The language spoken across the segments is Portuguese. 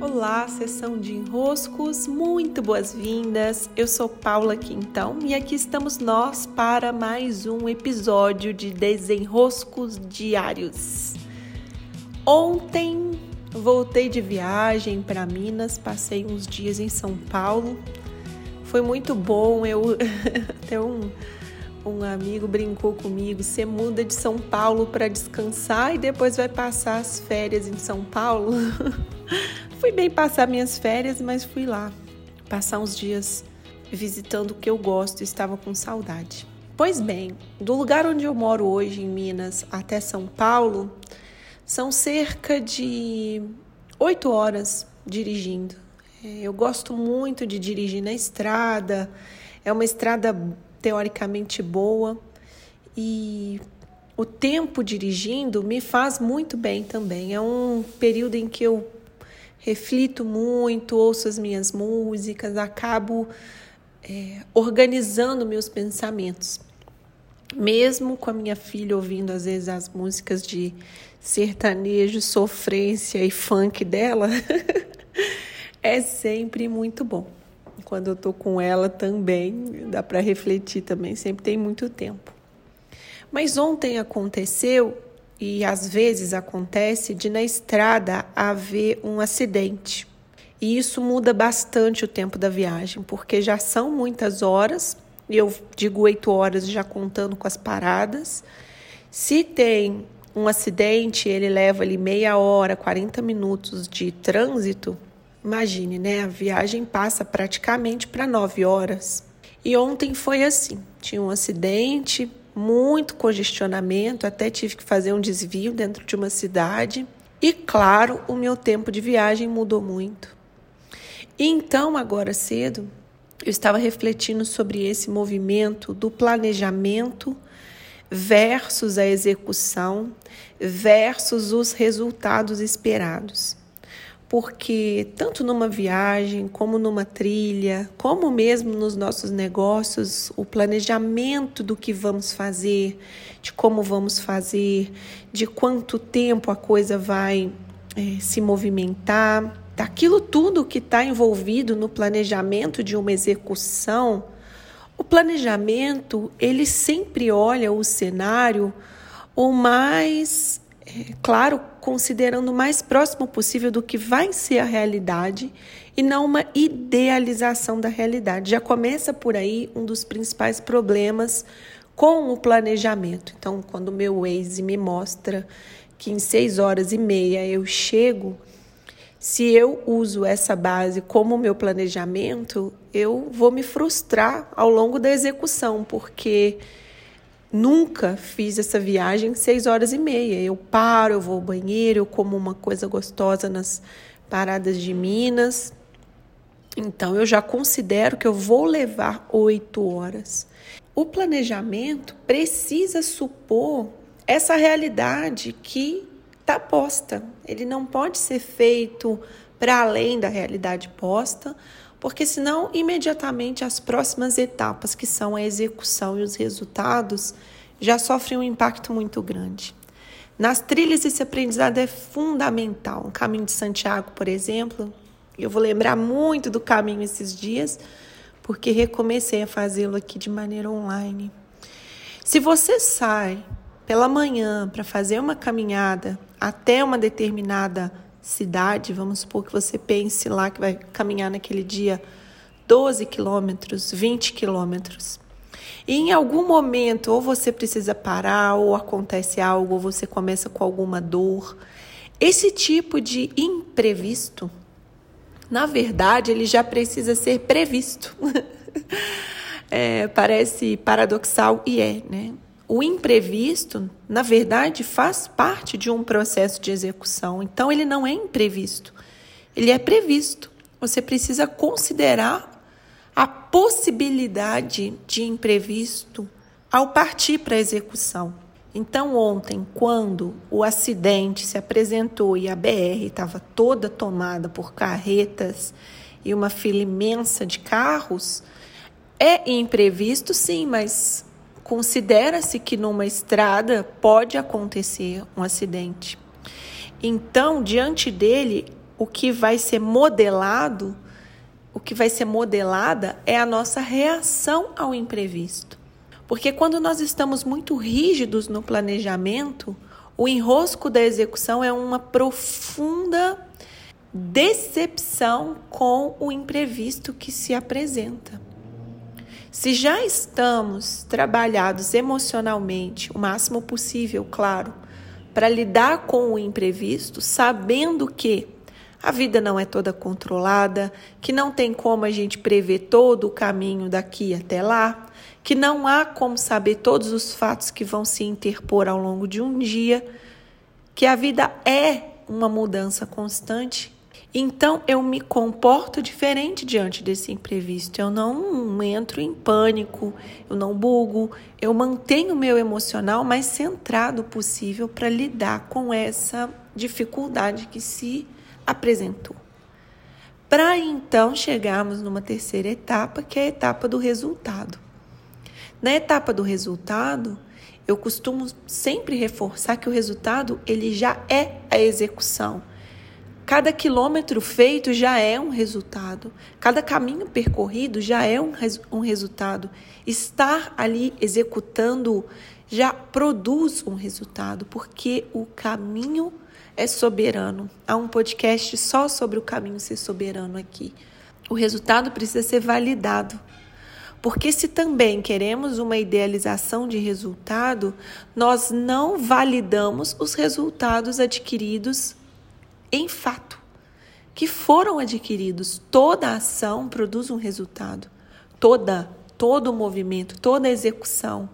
Olá, sessão de enroscos, muito boas-vindas. Eu sou Paula Quintão e aqui estamos nós para mais um episódio de Desenroscos Diários. Ontem voltei de viagem para Minas, passei uns dias em São Paulo. Foi muito bom, eu até um um amigo brincou comigo: você muda de São Paulo para descansar e depois vai passar as férias em São Paulo. fui bem passar minhas férias, mas fui lá passar uns dias visitando o que eu gosto estava com saudade. Pois bem, do lugar onde eu moro hoje, em Minas, até São Paulo, são cerca de oito horas dirigindo. É, eu gosto muito de dirigir na estrada, é uma estrada teoricamente boa e o tempo dirigindo me faz muito bem também. É um período em que eu reflito muito, ouço as minhas músicas, acabo é, organizando meus pensamentos. Mesmo com a minha filha ouvindo às vezes as músicas de sertanejo, sofrência e funk dela, é sempre muito bom quando eu tô com ela também, dá para refletir também, sempre tem muito tempo. Mas ontem aconteceu e às vezes acontece de na estrada haver um acidente. E isso muda bastante o tempo da viagem, porque já são muitas horas, e eu digo oito horas já contando com as paradas. Se tem um acidente, ele leva ali meia hora, 40 minutos de trânsito, Imagine, né? A viagem passa praticamente para nove horas. E ontem foi assim: tinha um acidente, muito congestionamento, até tive que fazer um desvio dentro de uma cidade. E claro, o meu tempo de viagem mudou muito. E então, agora cedo, eu estava refletindo sobre esse movimento do planejamento versus a execução versus os resultados esperados porque tanto numa viagem, como numa trilha, como mesmo nos nossos negócios, o planejamento do que vamos fazer, de como vamos fazer, de quanto tempo a coisa vai é, se movimentar, daquilo tudo que está envolvido no planejamento de uma execução, o planejamento ele sempre olha o cenário o mais é, claro, considerando o mais próximo possível do que vai ser a realidade e não uma idealização da realidade. Já começa por aí um dos principais problemas com o planejamento. Então, quando o meu Waze me mostra que em seis horas e meia eu chego, se eu uso essa base como meu planejamento, eu vou me frustrar ao longo da execução, porque Nunca fiz essa viagem seis horas e meia. Eu paro, eu vou ao banheiro, eu como uma coisa gostosa nas paradas de Minas. Então eu já considero que eu vou levar oito horas. O planejamento precisa supor essa realidade que está posta. Ele não pode ser feito para além da realidade posta, porque senão imediatamente as próximas etapas, que são a execução e os resultados, já sofrem um impacto muito grande. Nas trilhas esse aprendizado é fundamental. O caminho de Santiago, por exemplo, eu vou lembrar muito do caminho esses dias, porque recomecei a fazê-lo aqui de maneira online. Se você sai pela manhã para fazer uma caminhada até uma determinada cidade, vamos supor que você pense lá que vai caminhar naquele dia 12 quilômetros, 20 quilômetros. E em algum momento, ou você precisa parar, ou acontece algo, ou você começa com alguma dor. Esse tipo de imprevisto, na verdade, ele já precisa ser previsto. é, parece paradoxal e é, né? O imprevisto, na verdade, faz parte de um processo de execução. Então, ele não é imprevisto, ele é previsto. Você precisa considerar a possibilidade de imprevisto ao partir para a execução. Então, ontem, quando o acidente se apresentou e a BR estava toda tomada por carretas e uma fila imensa de carros, é imprevisto, sim, mas considera-se que numa estrada pode acontecer um acidente. Então, diante dele, o que vai ser modelado, o que vai ser modelada é a nossa reação ao imprevisto. Porque quando nós estamos muito rígidos no planejamento, o enrosco da execução é uma profunda decepção com o imprevisto que se apresenta. Se já estamos trabalhados emocionalmente o máximo possível, claro, para lidar com o imprevisto, sabendo que a vida não é toda controlada, que não tem como a gente prever todo o caminho daqui até lá, que não há como saber todos os fatos que vão se interpor ao longo de um dia, que a vida é uma mudança constante. Então eu me comporto diferente diante desse imprevisto. Eu não entro em pânico, eu não bugo, eu mantenho o meu emocional mais centrado possível para lidar com essa dificuldade que se apresentou. Para então chegarmos numa terceira etapa, que é a etapa do resultado. Na etapa do resultado, eu costumo sempre reforçar que o resultado ele já é a execução. Cada quilômetro feito já é um resultado. Cada caminho percorrido já é um, res, um resultado. Estar ali executando já produz um resultado, porque o caminho é soberano. Há um podcast só sobre o caminho ser soberano aqui. O resultado precisa ser validado. Porque se também queremos uma idealização de resultado, nós não validamos os resultados adquiridos em fato, que foram adquiridos. Toda ação produz um resultado. Toda, todo movimento, toda execução.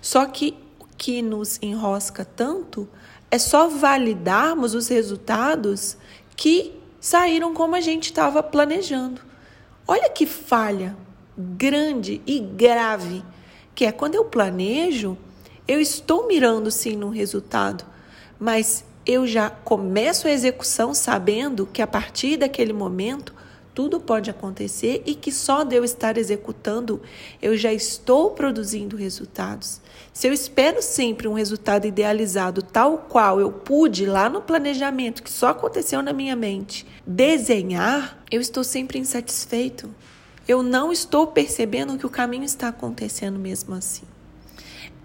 Só que o que nos enrosca tanto é só validarmos os resultados que saíram como a gente estava planejando. Olha que falha grande e grave, que é quando eu planejo, eu estou mirando sim no resultado, mas eu já começo a execução sabendo que a partir daquele momento tudo pode acontecer e que só de eu estar executando eu já estou produzindo resultados. Se eu espero sempre um resultado idealizado tal qual eu pude lá no planejamento, que só aconteceu na minha mente, desenhar, eu estou sempre insatisfeito. Eu não estou percebendo que o caminho está acontecendo mesmo assim.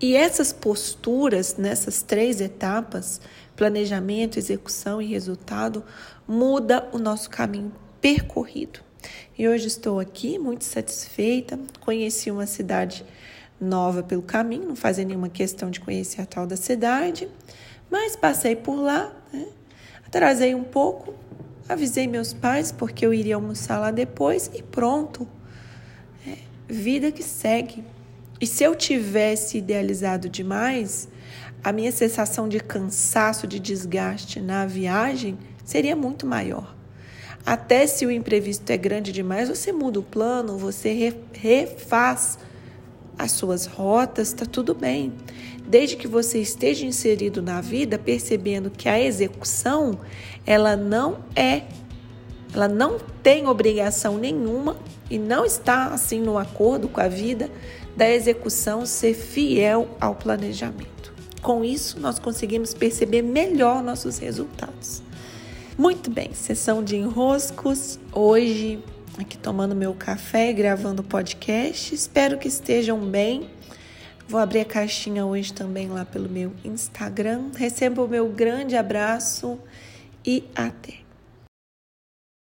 E essas posturas nessas três etapas, planejamento, execução e resultado, muda o nosso caminho percorrido. E hoje estou aqui muito satisfeita. Conheci uma cidade nova pelo caminho, não fazia nenhuma questão de conhecer a tal da cidade, mas passei por lá, né? atrasei um pouco, avisei meus pais porque eu iria almoçar lá depois e pronto. É, vida que segue. E se eu tivesse idealizado demais, a minha sensação de cansaço, de desgaste na viagem seria muito maior. Até se o imprevisto é grande demais, você muda o plano, você refaz as suas rotas, está tudo bem. Desde que você esteja inserido na vida, percebendo que a execução, ela não é, ela não tem obrigação nenhuma e não está assim no acordo com a vida da execução ser fiel ao planejamento. Com isso, nós conseguimos perceber melhor nossos resultados. Muito bem, sessão de enroscos. Hoje, aqui tomando meu café e gravando o podcast. Espero que estejam bem. Vou abrir a caixinha hoje também lá pelo meu Instagram. Receba o meu grande abraço e até!